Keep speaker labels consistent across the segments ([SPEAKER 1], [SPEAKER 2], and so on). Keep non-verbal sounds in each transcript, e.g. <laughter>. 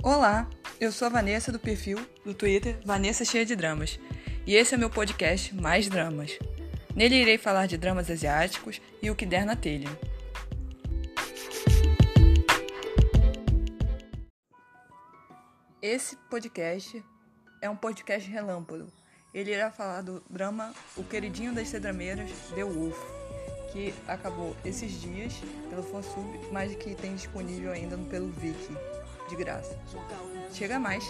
[SPEAKER 1] Olá, eu sou a Vanessa do perfil do Twitter Vanessa Cheia de Dramas e esse é meu podcast Mais Dramas. Nele irei falar de dramas asiáticos e o que der na telha. Esse podcast é um podcast relâmpago. Ele irá falar do drama O Queridinho das Cedrameiras, The Wolf, que acabou esses dias pelo Fansub, mas que tem disponível ainda pelo Viki de graça. Chega mais!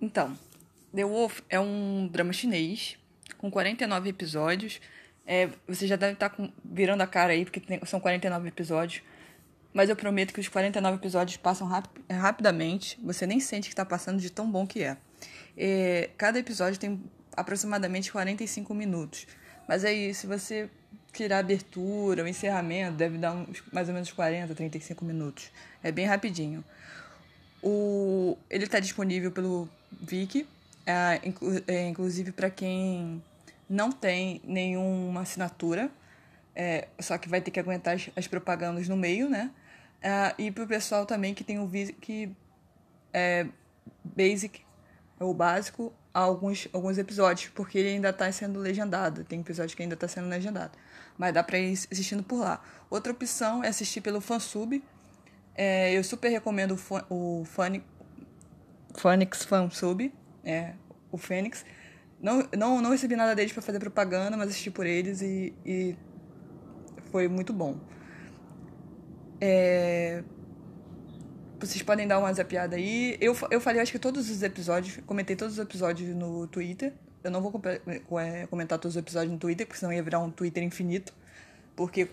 [SPEAKER 1] Então, The Wolf é um drama chinês com 49 episódios. É, você já deve estar tá com, virando a cara aí, porque tem, são 49 episódios. Mas eu prometo que os 49 episódios passam rap, rapidamente. Você nem sente que está passando de tão bom que é. é. Cada episódio tem aproximadamente 45 minutos. Mas aí, se você tirar a abertura, o encerramento, deve dar uns, mais ou menos 40, 35 minutos. É bem rapidinho. O, ele está disponível pelo Viki, é, inclu, é, inclusive para quem não tem nenhuma assinatura, é, só que vai ter que aguentar as, as propagandas no meio, né? É, e para o pessoal também que tem o Viki é, Basic, é o básico, alguns, alguns episódios, porque ele ainda está sendo legendado. Tem episódios que ainda está sendo legendado. Mas dá para ir assistindo por lá. Outra opção é assistir pelo Fansub. É, eu super recomendo o, o Phoenix Fansub, é, o Fênix. Não, não, não recebi nada deles para fazer propaganda, mas assisti por eles e, e foi muito bom. É, vocês podem dar uma zapiada aí. Eu, eu falei, acho que todos os episódios, comentei todos os episódios no Twitter. Eu não vou é, comentar todos os episódios no Twitter, porque senão ia virar um Twitter infinito. Porque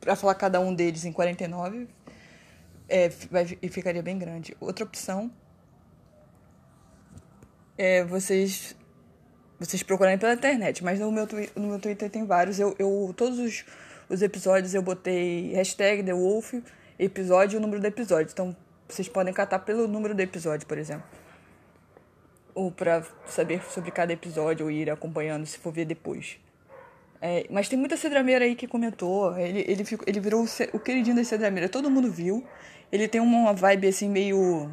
[SPEAKER 1] para falar cada um deles em 49, é, vai, ficaria bem grande. Outra opção é vocês vocês procurarem pela internet, mas no meu, no meu Twitter tem vários. Eu, eu todos os, os episódios eu botei hashtag The Wolf, episódio e o número do episódio. Então vocês podem catar pelo número do episódio, por exemplo. Ou para saber sobre cada episódio ou ir acompanhando se for ver depois. É, mas tem muita cedrameira aí que comentou. Ele, ele, ficou, ele virou o, o queridinho da cedrameira. Todo mundo viu. Ele tem uma vibe assim meio.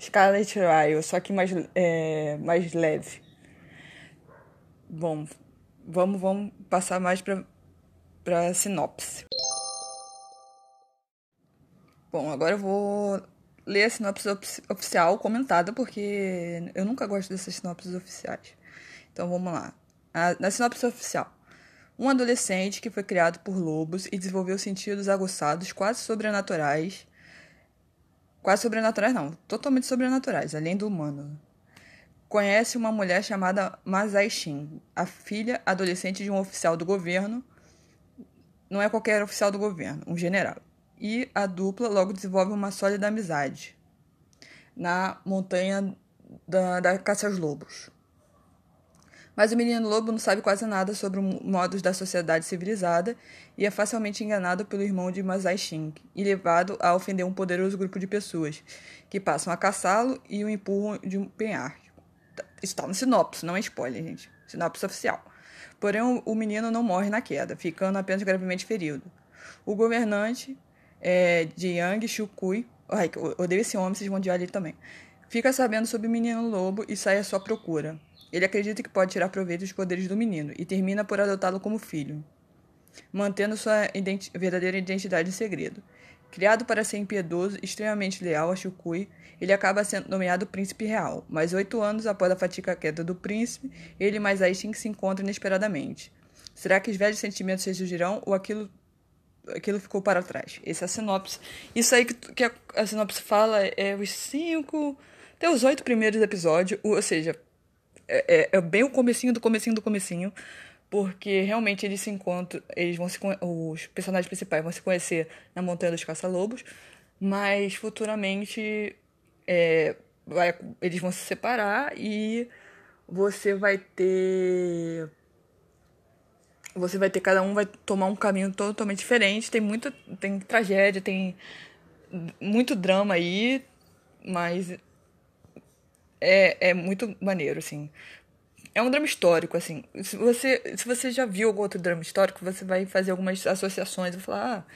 [SPEAKER 1] Scarlet Ryle, só que mais, é, mais leve. Bom, vamos, vamos passar mais para sinopse. Bom, agora eu vou ler a sinopse oficial comentada, porque eu nunca gosto dessas sinopses oficiais. Então vamos lá. Na sinopse oficial. Um adolescente que foi criado por lobos e desenvolveu sentidos aguçados quase sobrenaturais. Quase sobrenaturais, não, totalmente sobrenaturais, além do humano. Conhece uma mulher chamada Masai Shin, a filha adolescente de um oficial do governo. Não é qualquer oficial do governo, um general e a dupla logo desenvolve uma sólida amizade na montanha da, da caça aos lobos. Mas o menino lobo não sabe quase nada sobre os modos da sociedade civilizada e é facilmente enganado pelo irmão de Masai Shing e levado a ofender um poderoso grupo de pessoas que passam a caçá-lo e o empurram de um penhasco. Isso está no sinopse, não é spoiler, gente. Sinopse oficial. Porém, o menino não morre na queda, ficando apenas gravemente ferido. O governante é, de Yang Shukui. Ai, odeio esse homem, vocês vão odiar ele também. Fica sabendo sobre o menino lobo e sai à sua procura. Ele acredita que pode tirar proveito dos poderes do menino e termina por adotá-lo como filho, mantendo sua identi verdadeira identidade em segredo. Criado para ser impiedoso e extremamente leal a Shukui, ele acaba sendo nomeado príncipe real, mas oito anos após a fatídica queda do príncipe, ele mais Aishin se encontram inesperadamente. Será que os velhos sentimentos ressurgirão ou aquilo aquilo ficou para trás. Essa é a sinopse. Isso aí que, que a, a sinopse fala é os cinco, até os oito primeiros episódios, ou seja, é, é, é, bem o comecinho do comecinho do comecinho, porque realmente eles se encontram, eles vão se os personagens principais vão se conhecer na Montanha dos Caça-Lobos, mas futuramente é, vai, eles vão se separar e você vai ter você vai ter cada um vai tomar um caminho totalmente diferente. Tem muita tem tragédia, tem muito drama aí, mas é, é muito maneiro, assim. é um drama histórico, assim. Se você, se você já viu algum outro drama histórico, você vai fazer algumas associações e falar, ah,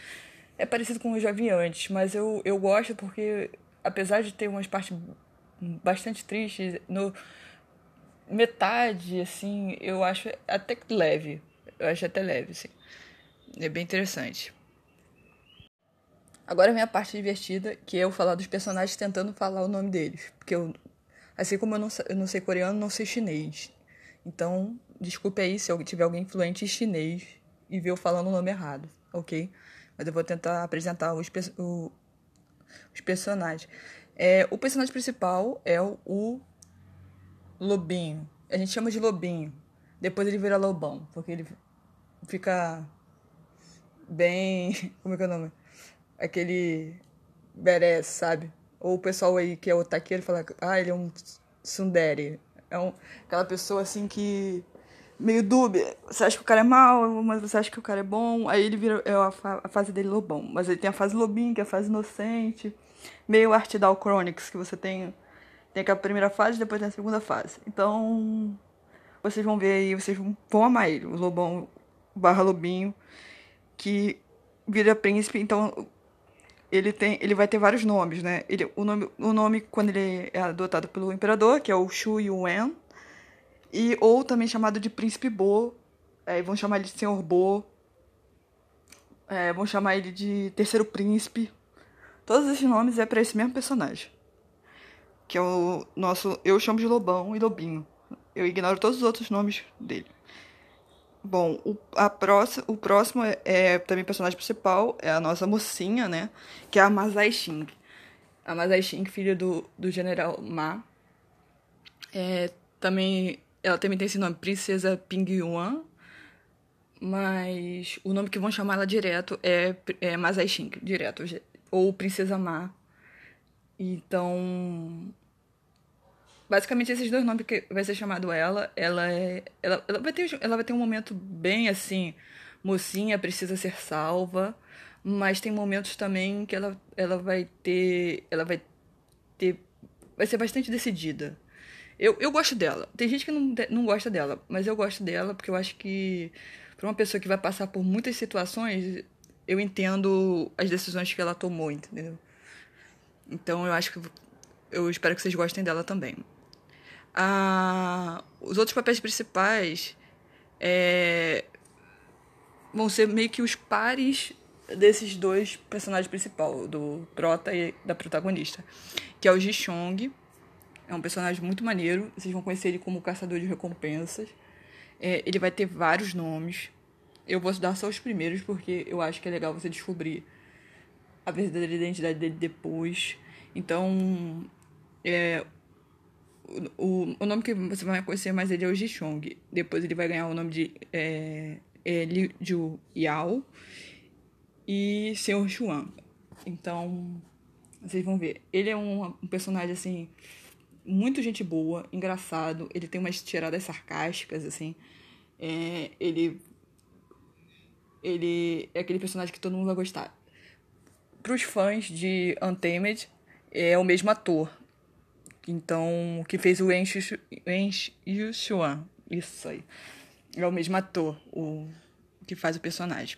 [SPEAKER 1] é parecido com o que eu já vi antes, mas eu, eu gosto porque, apesar de ter umas partes bastante tristes, no metade, assim, eu acho até leve. Eu acho até leve, assim. É bem interessante. Agora vem a parte divertida, que é eu falar dos personagens tentando falar o nome deles. Porque eu, assim como eu não, eu não sei coreano, não sei chinês. Então, desculpe aí se eu tiver alguém fluente em chinês e ver eu falando o nome errado, ok? Mas eu vou tentar apresentar os, o, os personagens. É, o personagem principal é o, o Lobinho. A gente chama de Lobinho. Depois ele vira Lobão, porque ele fica bem. <laughs> Como é que é o nome? Aquele. Beres, sabe? Ou o pessoal aí que é o taqueiro fala, ah, ele é um Sundere. É um, aquela pessoa assim que. meio dúbia. Você acha que o cara é mal, mas você acha que o cara é bom. Aí ele vira é a, fa a fase dele lobão. Mas ele tem a fase lobinho, que é a fase inocente. Meio Artidal Chronicles, que você tem. Tem aquela primeira fase depois tem a segunda fase. Então. Vocês vão ver aí, vocês vão amar ele, o lobão barra lobinho, que vira príncipe, então ele tem ele vai ter vários nomes né? Ele o nome o nome quando ele é adotado pelo imperador que é o Shu Yuan e ou também chamado de príncipe Bo é, vão chamar ele de senhor Bo é, vão chamar ele de terceiro príncipe. Todos esses nomes é para esse mesmo personagem que é o nosso eu chamo de Lobão e Lobinho. Eu ignoro todos os outros nomes dele Bom, o, a próxima, o próximo é, é, também personagem principal, é a nossa mocinha, né? Que é a Masai Xing. A Masai Xing, filha do, do general Ma. É, também, ela também tem esse nome, Princesa Ping Yuan. Mas o nome que vão chamar ela direto é, é Masai Xing, direto. Ou Princesa Ma. Então, basicamente esses dois nomes que vai ser chamado ela, ela é, ela, ela vai ter, ela vai ter um momento bem assim, mocinha precisa ser salva, mas tem momentos também que ela, ela vai ter, ela vai ter, vai ser bastante decidida. Eu, eu gosto dela. Tem gente que não, não gosta dela, mas eu gosto dela porque eu acho que para uma pessoa que vai passar por muitas situações, eu entendo as decisões que ela tomou, entendeu? Então eu acho que eu espero que vocês gostem dela também a, os outros papéis principais é, vão ser meio que os pares desses dois personagens principais, do prota e da protagonista, que é o Ji Chong. É um personagem muito maneiro, vocês vão conhecer ele como caçador de recompensas. É, ele vai ter vários nomes. Eu vou dar só os primeiros porque eu acho que é legal você descobrir a verdadeira identidade dele depois. Então, é, o, o nome que você vai conhecer mais ele é o Jichong. Depois ele vai ganhar o nome de é, é Liu Ju Yao e Senhor Xuan. Então, vocês vão ver. Ele é um, um, personagem, assim, muito gente boa, engraçado. Ele tem umas tiradas sarcásticas, assim. É, ele. Ele é aquele personagem que todo mundo vai gostar. Para os fãs de Untamed, é o mesmo ator. Então, que fez o En Yushuan. Isso aí. É o mesmo ator, o que faz o personagem.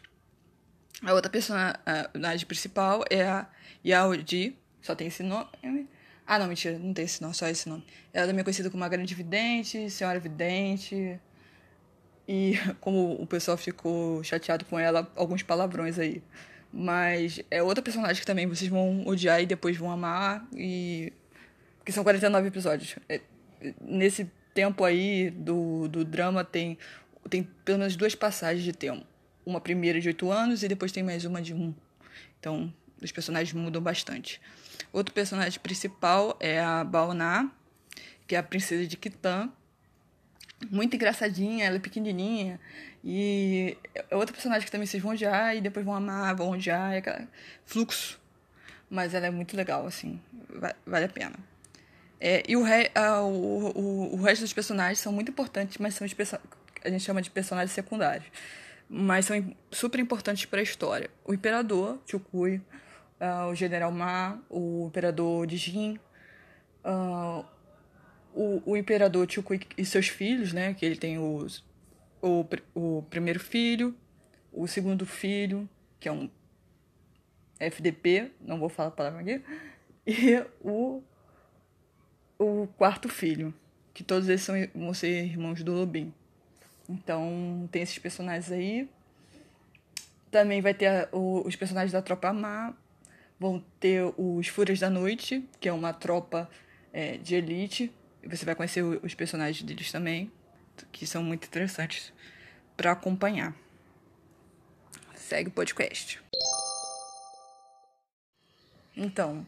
[SPEAKER 1] A outra personagem principal é a Yao Ji. Só tem esse nome. Ah, não, mentira, não tem esse nome, só esse nome. Ela também é conhecida como uma grande vidente, senhora vidente. E <laughs> como o pessoal ficou chateado com ela, alguns palavrões aí. Mas é outra personagem que também vocês vão odiar e depois vão amar. E que são 49 episódios. É, nesse tempo aí do, do drama tem, tem pelo menos duas passagens de tempo. Uma primeira de 8 anos e depois tem mais uma de 1. Então, os personagens mudam bastante. Outro personagem principal é a Baona, que é a princesa de Kitan. Muito engraçadinha, ela é pequenininha. E é outra personagem que também vocês vão odiar e depois vão amar, vão odiar. É aquela fluxo. Mas ela é muito legal, assim. Vale a pena. É, e o, re, a, o, o, o, resto dos personagens são muito importantes, mas são a gente chama de personagens secundários. Mas são super importantes para a história. O Imperador, Chukui, uh, o General Ma, o Imperador de Jin, uh, o, o imperador Chuko e seus filhos, né? Que ele tem os, o, o primeiro filho, o segundo filho, que é um FDP, não vou falar a palavra aqui, <laughs> e o, o quarto filho, que todos eles são, vão ser irmãos do Lobin. Então, tem esses personagens aí. Também vai ter a, o, os personagens da Tropa Má. Vão ter os Fúrias da Noite, que é uma tropa é, de elite. Você vai conhecer os personagens deles também, que são muito interessantes para acompanhar. Segue o podcast. Então,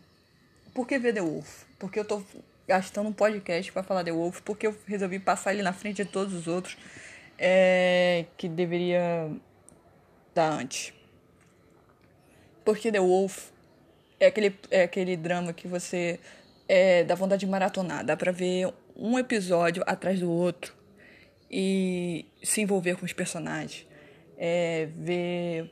[SPEAKER 1] por que The Wolf? Porque eu tô gastando um podcast para falar The Wolf, porque eu resolvi passar ele na frente de todos os outros é, que deveria dar antes. Porque The Wolf é aquele, é aquele drama que você é, dá vontade de maratonar, dá pra ver um episódio atrás do outro e se envolver com os personagens, é, ver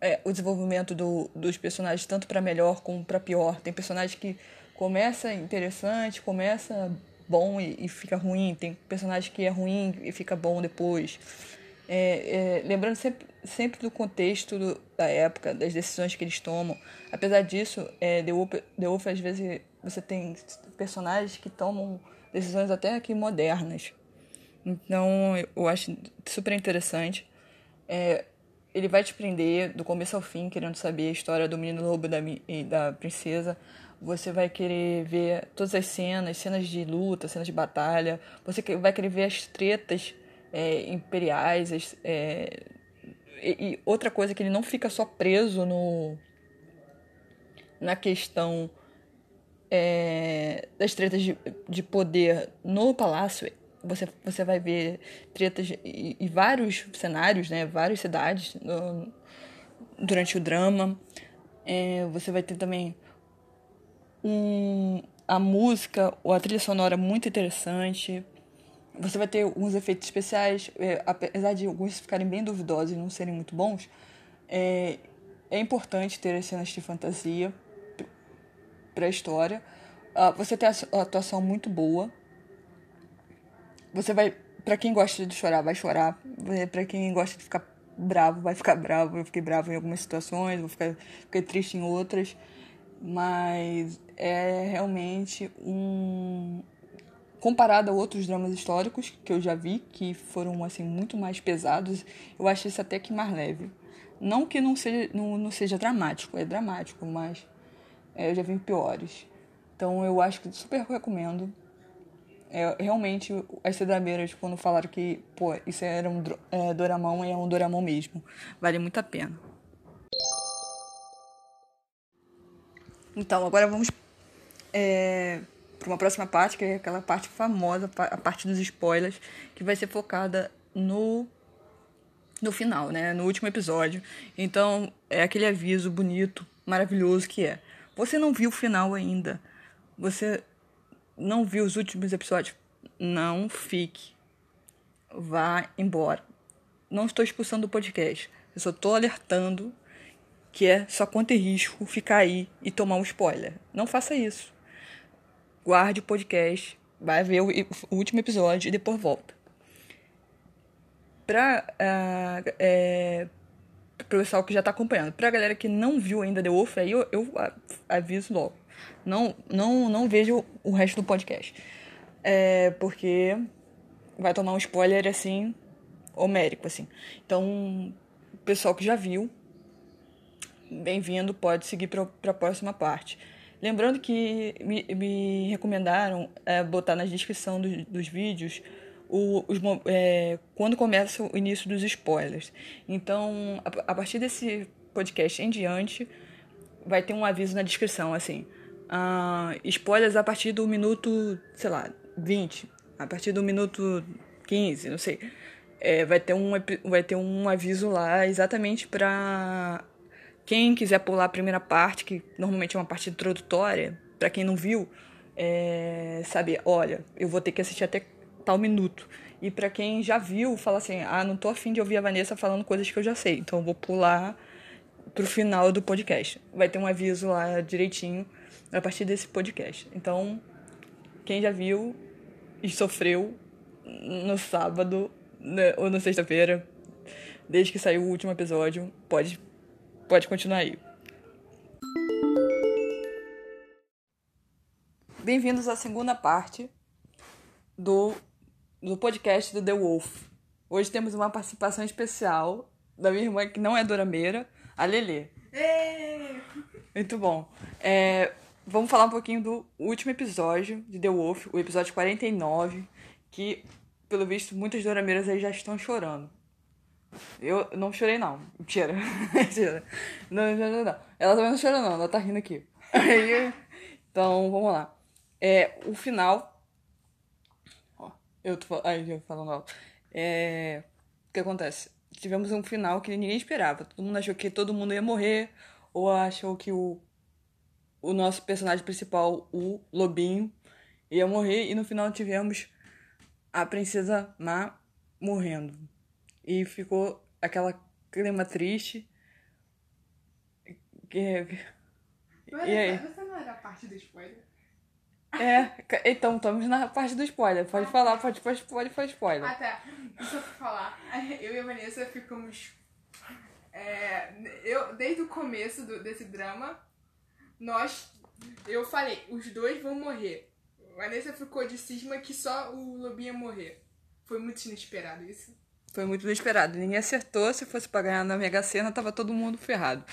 [SPEAKER 1] é, o desenvolvimento do, dos personagens tanto para melhor como para pior. Tem personagem que começa interessante, começa bom e, e, fica ruim. Tem personagem que é ruim e fica bom depois. É, é, lembrando sempre, sempre do contexto do, da época, das decisões que eles tomam. Apesar disso, é, The, Wolf, The Wolf, às vezes, você tem personagens que tomam decisões até aqui modernas. Então, eu acho super interessante. É, ele vai te prender do começo ao fim, querendo saber a história do menino lobo da, e da princesa. Você vai querer ver todas as cenas, cenas de luta, cenas de batalha. Você vai querer ver as tretas é, imperiais. As, é, e, e, outra coisa que ele não fica só preso no na questão é, das tretas de, de poder no palácio você, você vai ver tretas e, e vários cenários, né? Várias cidades no, durante o drama. É, você vai ter também um, a música ou a trilha sonora muito interessante. Você vai ter alguns efeitos especiais, é, apesar de alguns ficarem bem duvidosos e não serem muito bons. É, é importante ter as cenas de fantasia para a história. Uh, você tem a atuação muito boa você vai. Pra quem gosta de chorar, vai chorar. Pra quem gosta de ficar bravo, vai ficar bravo. Eu fiquei bravo em algumas situações, vou ficar, fiquei triste em outras. Mas é realmente um. Comparado a outros dramas históricos que eu já vi, que foram assim muito mais pesados, eu acho esse até que mais leve. Não que não seja, não, não seja dramático, é dramático, mas é, eu já vi piores. Então eu acho que super recomendo. É, realmente, as cidadeiras, quando falaram que, pô, isso era um é, Doramão, é um Doramão mesmo. Vale muito a pena. Então, agora vamos é, para uma próxima parte, que é aquela parte famosa, a parte dos spoilers, que vai ser focada no no final, né? No último episódio. Então, é aquele aviso bonito, maravilhoso que é. Você não viu o final ainda. Você não viu os últimos episódios, não fique. Vá embora. Não estou expulsando o podcast. Eu só estou alertando que é só conta e risco ficar aí e tomar um spoiler. Não faça isso. Guarde o podcast, vai ver o, o último episódio e depois volta. Para uh, ah, é, o pessoal que já está acompanhando. Para a galera que não viu ainda The Wolf, aí eu, eu aviso logo. Não, não, não vejo o resto do podcast. É porque vai tomar um spoiler assim, homérico, assim. Então, o pessoal que já viu, bem-vindo, pode seguir para a próxima parte. Lembrando que me, me recomendaram é, botar na descrição do, dos vídeos o, os, é, quando começa o início dos spoilers. Então, a, a partir desse podcast em diante, vai ter um aviso na descrição, assim uh, spoilers a partir do minuto, sei lá, 20, a partir do minuto 15, não sei. É, vai, ter um, vai ter um aviso lá exatamente para quem quiser pular a primeira parte, que normalmente é uma parte introdutória, para quem não viu, é, saber, olha, eu vou ter que assistir até tal minuto. E para quem já viu, fala assim: ah, não tô afim de ouvir a Vanessa falando coisas que eu já sei, então eu vou pular pro final do podcast. Vai ter um aviso lá direitinho a partir desse podcast. Então, quem já viu e sofreu no sábado né, ou na sexta-feira, desde que saiu o último episódio, pode, pode continuar aí. Bem-vindos à segunda parte do, do podcast do The Wolf. Hoje temos uma participação especial da minha irmã, que não é dorameira, a Lelê. Muito bom. É, vamos falar um pouquinho do último episódio de The Wolf, o episódio 49, que, pelo visto, muitas dorameiras aí já estão chorando. Eu não chorei, não. Mentira. <laughs> Mentira. Não, não, não, não. Ela também não chorou, não. Ela tá rindo aqui. <laughs> Então, vamos lá. É, o final. Ó, eu tô eu falando alto. É, o que acontece? Tivemos um final que ninguém esperava. Todo mundo achou que todo mundo ia morrer, ou achou que o o nosso personagem principal, o Lobinho, ia morrer e no final tivemos a princesa Má morrendo. E ficou aquela clima triste. Que...
[SPEAKER 2] Mas
[SPEAKER 1] E aí?
[SPEAKER 2] Você não era parte do spoiler?
[SPEAKER 1] É, então estamos na parte do spoiler. Pode falar, pode, pode, pode fazer spoiler.
[SPEAKER 2] Ah, tá. Deixa eu falar. <laughs> Eu e a Vanessa ficamos. é, eu, desde o começo do- desse drama, nós. Eu falei, os dois vão morrer. Vanessa ficou de cisma que só o Lobinho ia morrer. Foi muito inesperado isso.
[SPEAKER 1] Foi muito inesperado. Ninguém acertou. Se fosse pra ganhar na Mega Sena, tava todo mundo ferrado.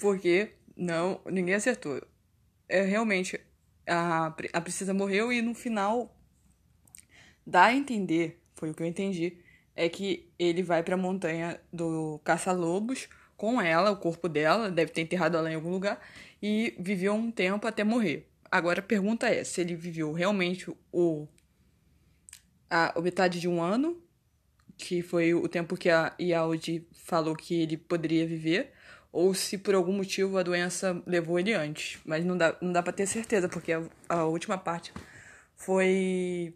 [SPEAKER 1] Porque não, ninguém acertou. É realmente a, a princesa morreu e no final dá a entender, foi o que eu entendi, é que ele vai pra montanha do caça-lobos com ela, o corpo dela, deve ter enterrado ela em algum lugar e viveu um tempo até morrer. Agora a pergunta é se ele viveu realmente o a, metade de um ano que foi o tempo que a Yaudi falou que ele poderia viver, ou se por algum motivo a doença levou ele antes. Mas não dá, não dá pra ter certeza, porque a, a última parte foi,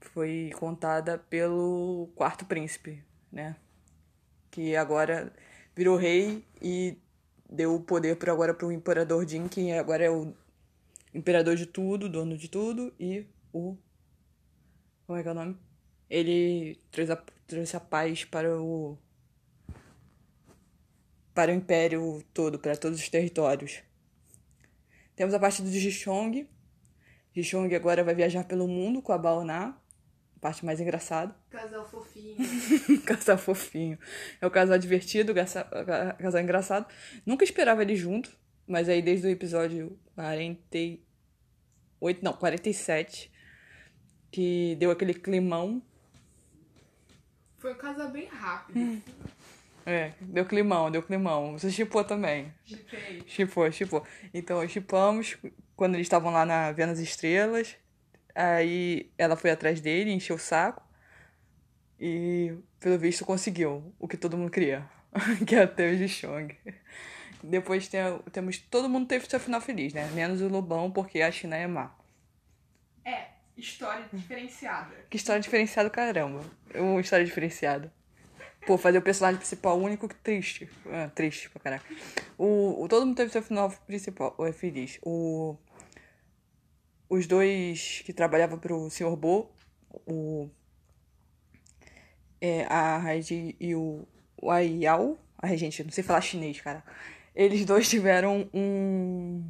[SPEAKER 1] foi contada pelo quarto príncipe, né? Que agora virou rei e deu o poder por agora pro imperador Jin, que agora é o imperador de tudo, dono de tudo, e o. Como é que é o nome? ele trouxe a, trouxe a paz para o para o império todo, para todos os territórios. Temos a parte do Jishong. Jishong agora vai viajar pelo mundo com a Baoná, parte mais engraçada. <laughs>
[SPEAKER 2] Casal fofinho.
[SPEAKER 1] casal fofinho. É o casal divertido, casal engraçado. Nunca esperava eles juntos, mas aí desde o episódio 48, não, 47, que deu aquele climão
[SPEAKER 2] Foi um casal bem rápido. <laughs>
[SPEAKER 1] É, deu climão, deu climão. Você chipou também.
[SPEAKER 2] Chipei.
[SPEAKER 1] Chipou, chipou. Então, chipamos quando eles estavam lá na Vendo as Estrelas. Aí ela foi atrás dele, encheu o saco. E, pelo visto, conseguiu o que todo mundo queria. <laughs> que é ter o Jishong. Depois tem, temos. Todo mundo teve seu final feliz, né? Menos o Lobão, porque a China é má.
[SPEAKER 2] É, história diferenciada.
[SPEAKER 1] Que história diferenciada, caramba. Uma história diferenciada. Pô, fazer o personagem principal único que triste. Ah, triste pra caraca. O, o, todo mundo teve seu final principal, é feliz. O, os dois que trabalhavam pro Sr. Bo, o, é, a Raiji e o, o Ayao, ai gente, não sei falar chinês, cara. Eles dois tiveram um.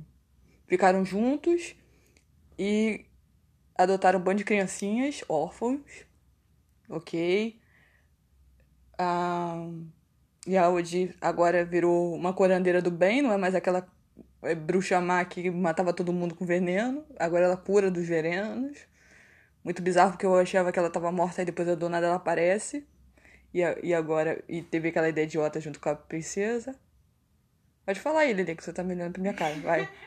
[SPEAKER 1] Ficaram juntos e adotaram um bando de criancinhas órfãos. Ok. A Yaudi agora virou uma curandeira do bem, não é mais aquela bruxa má que matava todo mundo com veneno. Agora ela cura dos venenos. Muito bizarro porque eu achava que ela tava morta e depois do nada ela aparece. E, a- e agora. E teve aquela ideia idiota junto com a princesa. Pode falar aí, Lili, que você tá me olhando pra minha cara. Vai. <laughs>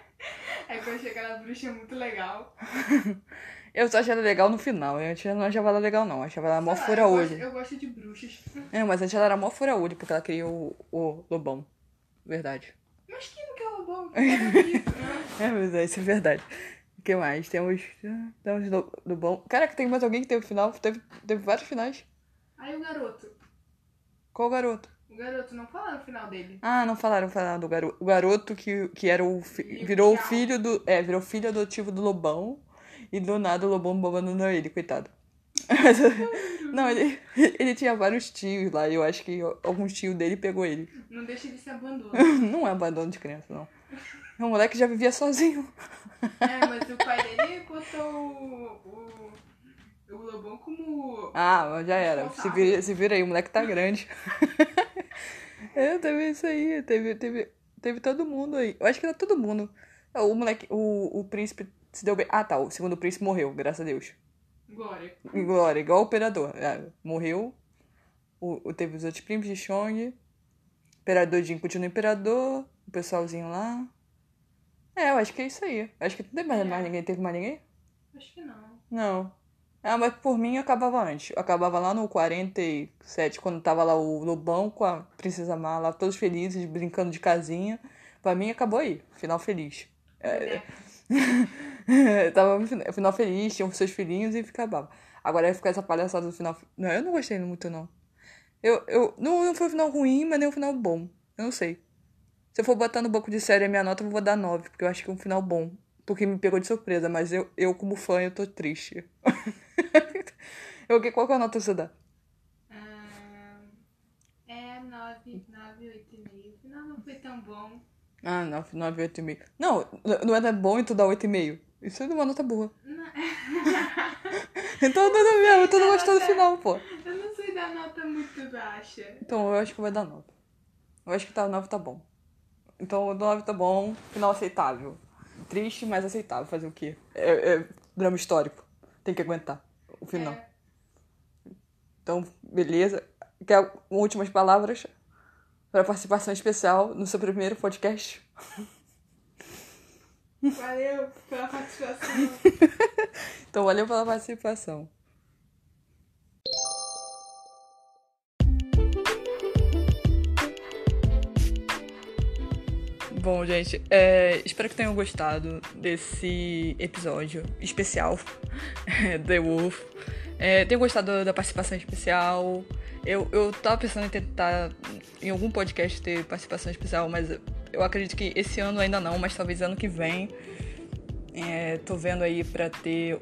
[SPEAKER 2] É que eu achei aquela bruxa muito legal. <laughs>
[SPEAKER 1] Eu só achei ela legal no final. Eu não achava ela legal, não. Eu achava ela mó fura olho.
[SPEAKER 2] Eu gosto de bruxas.
[SPEAKER 1] É, mas antes ela era mó fura olho, porque ela criou o, o lobão. Verdade.
[SPEAKER 2] Mas quem não quer quer bonito, <laughs> né?
[SPEAKER 1] É, mas é, isso é verdade. O que mais? Temos. Temos do, do bom. Caraca, tem mais alguém que teve final? Teve, teve vários finais.
[SPEAKER 2] Aí o garoto.
[SPEAKER 1] Qual garoto?
[SPEAKER 2] O garoto, não falaram o final dele.
[SPEAKER 1] Ah, não falaram, falaram do garoto. O garoto que, que era o. fi- virou o filho do. É, virou filho adotivo do Lobão. E do nada o Lobão abandonou ele, coitado. Não, ele, ele tinha vários tios lá. E eu acho que alguns tios dele pegou ele.
[SPEAKER 2] Não deixa ele se abandono. <laughs>
[SPEAKER 1] Não é abandono de criança, não. O moleque já vivia sozinho.
[SPEAKER 2] É, mas o pai dele botou o, o, o Lobão como.
[SPEAKER 1] Ah, já era. Se vira, se vira aí, o moleque tá grande. <laughs> é, teve isso aí. Teve, teve, teve todo mundo aí. Eu acho que era todo mundo. O moleque, o, o príncipe se deu bem. Ah, tá. O segundo príncipe morreu, graças a Deus.
[SPEAKER 2] Glória.
[SPEAKER 1] Glória, igual o operador. É, morreu. O, teve os outros primos de Chong. Imperador Jin continua imperador. O pessoalzinho lá. É, eu acho que é isso aí. Acho que não teve mais,
[SPEAKER 2] É.
[SPEAKER 1] mais ninguém. Teve mais ninguém?
[SPEAKER 2] Acho que não.
[SPEAKER 1] Não. Ah, mas por mim acabava antes. Eu acabava lá no 47, quando tava lá o Lobão com a Princesa Má, lá todos felizes, brincando de casinha. Pra mim acabou aí. Final feliz. É, <laughs> tava no final- feliz, tinham seus filhinhos e acabava. Agora ia ficar essa palhaçada do final. Não, eu não gostei muito, não. Eu, eu, não, não foi um final ruim, mas nem um final bom. Eu não sei. Se eu for botar no banco de série a minha nota, eu vou dar 9, porque eu acho que é um final bom. Porque me pegou de surpresa, mas eu, eu como fã, eu tô triste. <laughs> eu, qual que é a nota que você dá?
[SPEAKER 2] Ah, é 9, 9, 8 e meio. O final não foi tão bom.
[SPEAKER 1] Ah, 9, 9, 8,5. Não, não é bom e tu dá 8,5. Isso é uma nota boa. <laughs> Então tudo mesmo, tu não gostou do final, pô.
[SPEAKER 2] Eu não sei dar nota muito baixa.
[SPEAKER 1] Então eu acho que vai dar 9. Eu acho que tá 9 tá bom. Então o 9 tá bom, final aceitável. Triste, mas aceitável. Fazer o quê? É, é drama histórico. Tem que aguentar o final.
[SPEAKER 2] É,
[SPEAKER 1] Então, beleza. Quer últimas palavras para participação especial no seu primeiro podcast?
[SPEAKER 2] valeu pela participação. <laughs>
[SPEAKER 1] Então, valeu pela participação. Bom, gente, é, espero que tenham gostado desse episódio especial <laughs> The Wolf. É, tenham gostado da participação especial. Eu, eu tava pensando em tentar em algum podcast ter participação especial, mas eu acredito que esse ano ainda não, mas talvez ano que vem. É, tô vendo aí pra ter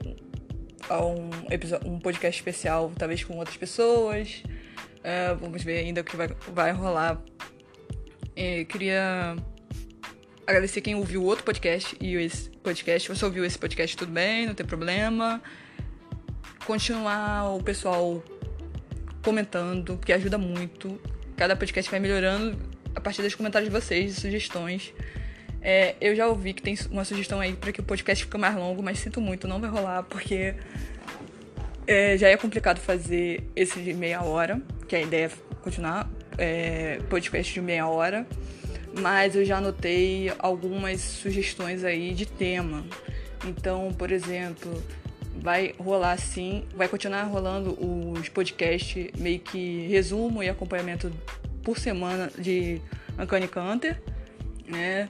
[SPEAKER 1] um, episo- um podcast especial, talvez com outras pessoas. É, vamos ver ainda o que vai, vai rolar. É, queria agradecer quem ouviu outro podcast e esse podcast. Você ouviu esse podcast, tudo bem, não tem problema. Continuar o pessoal comentando, que ajuda muito. Cada podcast vai melhorando a partir dos comentários de vocês e sugestões. É, eu já ouvi que tem uma sugestão aí para que o podcast fique mais longo, mas sinto muito, não vai rolar, porque é, já é complicado fazer esse de meia hora, que a ideia é continuar é, podcast de meia hora. Mas eu já anotei algumas sugestões aí de tema. Então, por exemplo, vai rolar sim, vai continuar rolando os podcasts meio que resumo e acompanhamento por semana de Uncanny Hunter, né?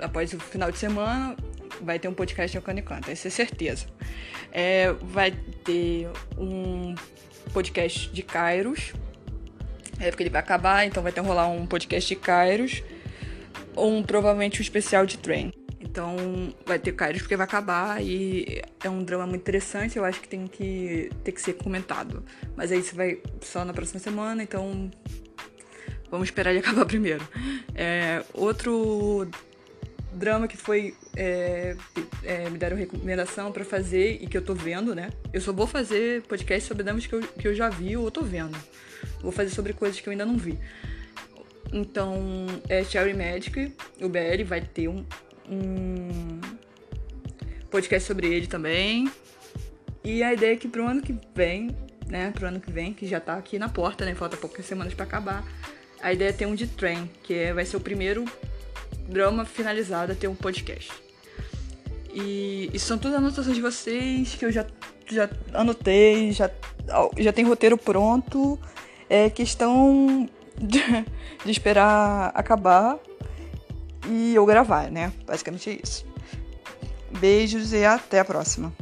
[SPEAKER 1] Após o final de semana vai ter um podcast de Uncanny Hunter, isso é certeza. É, vai ter um podcast de Kairos, é porque ele vai acabar, então vai ter rolar um podcast de Kairos, um provavelmente um especial de Train. Então vai ter Kairos porque vai acabar e é um drama muito interessante, eu acho que tem que ter que ser comentado. Mas aí isso vai só na próxima semana, então vamos esperar ele <laughs> acabar primeiro. É, outro drama que foi é, é, me deram recomendação pra fazer e que eu tô vendo, né? Eu só vou fazer podcast sobre dramas que eu, que eu já vi ou tô vendo. Vou fazer sobre coisas que eu ainda não vi. Então, é Cherry Magic, o BL vai ter um, um podcast sobre ele também. E a ideia é que pro ano que vem, né? Pro ano que vem, que já tá aqui na porta, né? Falta poucas semanas pra acabar. A ideia é ter um de Train, que é, vai ser o primeiro drama finalizado a ter um podcast. E isso são todas as anotações de vocês que eu já, já anotei, já, já tem roteiro pronto. É questão de, de esperar acabar e eu gravar, né? Basicamente é isso. Beijos e até a próxima.